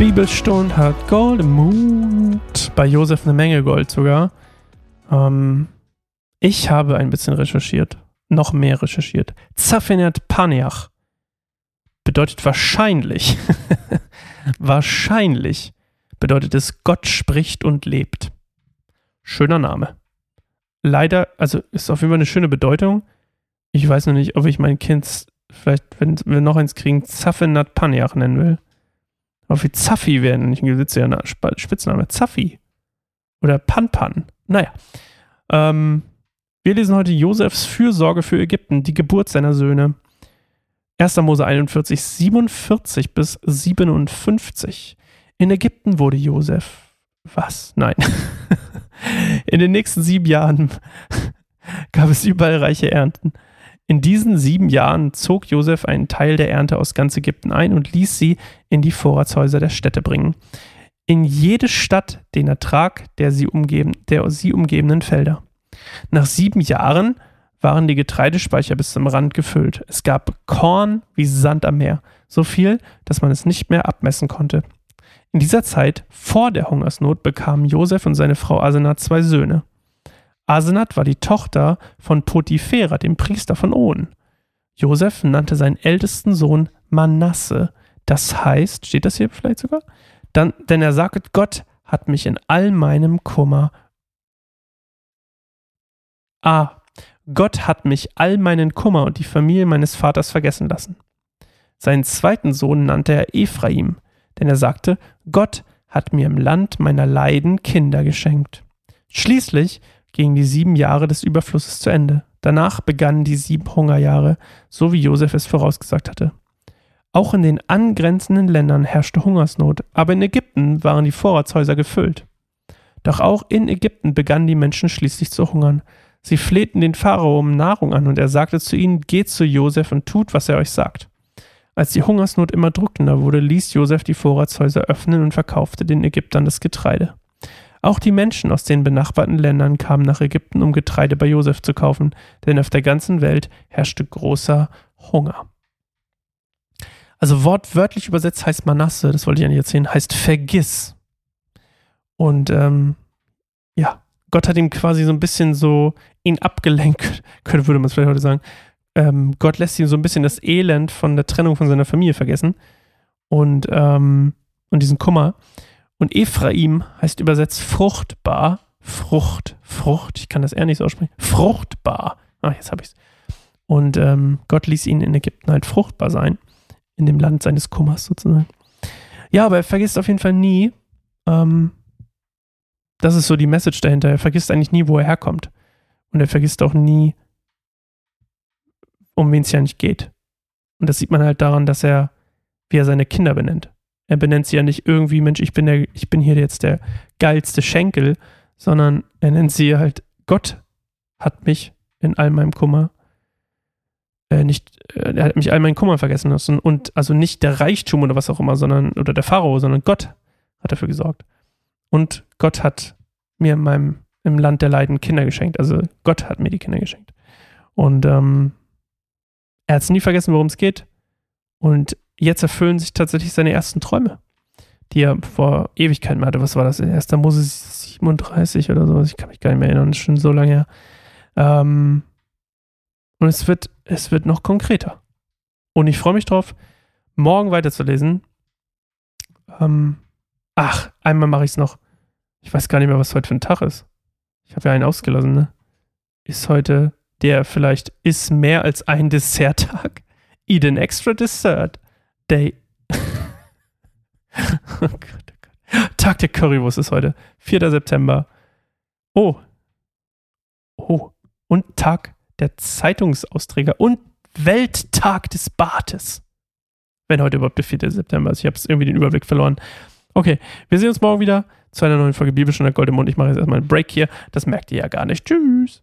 Bibelstunde hat Gold im Mund. Bei Josef eine Menge Gold sogar. Ähm, ich habe ein bisschen recherchiert. Noch mehr recherchiert. Zafinat Paneach bedeutet wahrscheinlich, wahrscheinlich bedeutet es Gott spricht und lebt. Schöner Name. Leider, also ist auf jeden Fall eine schöne Bedeutung. Ich weiß noch nicht, ob ich mein Kind vielleicht, wenn wir noch eins kriegen, Zafinat Paneach nennen will. Aber wie Zaffi werden nicht ein Sitz ja ein Spitzname. Zaffi. Oder Panpan. Naja. Ähm, wir lesen heute Josefs Fürsorge für Ägypten, die Geburt seiner Söhne. 1. Mose 41, 47 bis 57. In Ägypten wurde Josef. Was? Nein. In den nächsten sieben Jahren gab es überall reiche Ernten. In diesen sieben Jahren zog Josef einen Teil der Ernte aus ganz Ägypten ein und ließ sie in die Vorratshäuser der Städte bringen. In jede Stadt den Ertrag der sie, umgeben, der sie umgebenden Felder. Nach sieben Jahren waren die Getreidespeicher bis zum Rand gefüllt. Es gab Korn wie Sand am Meer, so viel, dass man es nicht mehr abmessen konnte. In dieser Zeit, vor der Hungersnot, bekamen Josef und seine Frau Asenat zwei Söhne. Asenat war die Tochter von Potiphera, dem Priester von On. Josef nannte seinen ältesten Sohn Manasse. Das heißt, steht das hier vielleicht sogar? Dann, denn er sagte, Gott hat mich in all meinem Kummer. Ah, Gott hat mich all meinen Kummer und die Familie meines Vaters vergessen lassen. Seinen zweiten Sohn nannte er Ephraim, denn er sagte, Gott hat mir im Land meiner Leiden Kinder geschenkt. Schließlich gingen die sieben Jahre des Überflusses zu Ende. Danach begannen die sieben Hungerjahre, so wie Josef es vorausgesagt hatte. Auch in den angrenzenden Ländern herrschte Hungersnot, aber in Ägypten waren die Vorratshäuser gefüllt. Doch auch in Ägypten begannen die Menschen schließlich zu hungern. Sie flehten den Pharao um Nahrung an und er sagte zu ihnen, geht zu Josef und tut, was er euch sagt. Als die Hungersnot immer drückender wurde, ließ Josef die Vorratshäuser öffnen und verkaufte den Ägyptern das Getreide. Auch die Menschen aus den benachbarten Ländern kamen nach Ägypten, um Getreide bei Josef zu kaufen, denn auf der ganzen Welt herrschte großer Hunger. Also wortwörtlich übersetzt heißt Manasse, das wollte ich eigentlich erzählen, heißt vergiss. Und ähm, ja, Gott hat ihm quasi so ein bisschen so ihn abgelenkt, könnte, würde man es vielleicht heute sagen. Ähm, Gott lässt ihn so ein bisschen das Elend von der Trennung von seiner Familie vergessen und, ähm, und diesen Kummer. Und Ephraim heißt übersetzt fruchtbar. Frucht, Frucht, ich kann das eher nicht so aussprechen. Fruchtbar. Ach, jetzt habe ich es. Und ähm, Gott ließ ihn in Ägypten halt fruchtbar sein. In dem Land seines Kummers sozusagen. Ja, aber er vergisst auf jeden Fall nie, ähm, das ist so die Message dahinter. Er vergisst eigentlich nie, wo er herkommt. Und er vergisst auch nie, um wen es ja nicht geht. Und das sieht man halt daran, dass er, wie er seine Kinder benennt. Er benennt sie ja nicht irgendwie, Mensch, ich bin, der, ich bin hier jetzt der geilste Schenkel, sondern er nennt sie halt, Gott hat mich in all meinem Kummer äh, nicht, äh, er hat mich all meinen Kummer vergessen lassen. Und also nicht der Reichtum oder was auch immer, sondern, oder der Pharao, sondern Gott hat dafür gesorgt. Und Gott hat mir in meinem, im Land der Leiden Kinder geschenkt. Also Gott hat mir die Kinder geschenkt. Und ähm, er hat es nie vergessen, worum es geht. Und jetzt erfüllen sich tatsächlich seine ersten Träume, die er vor Ewigkeiten hatte. Was war das? 1. Mose 37 oder sowas. Ich kann mich gar nicht mehr erinnern. Das ist schon so lange her. Ähm, und es wird, es wird noch konkreter. Und ich freue mich drauf, morgen weiterzulesen. Ähm, ach, einmal mache ich es noch. Ich weiß gar nicht mehr, was heute für ein Tag ist. Ich habe ja einen ausgelassen, ne? Ist heute der vielleicht ist mehr als ein Desserttag? Eat an extra dessert. Day. oh Gott, oh Gott. Tag der Currywurst ist heute. 4. September. Oh. Oh. Und Tag der Zeitungsausträger und Welttag des Bartes. Wenn heute überhaupt der 4. September ist. Ich habe irgendwie den Überblick verloren. Okay, wir sehen uns morgen wieder zu einer neuen Folge Bibelstunde Gold im Mund. Ich mache jetzt erstmal einen Break hier. Das merkt ihr ja gar nicht. Tschüss.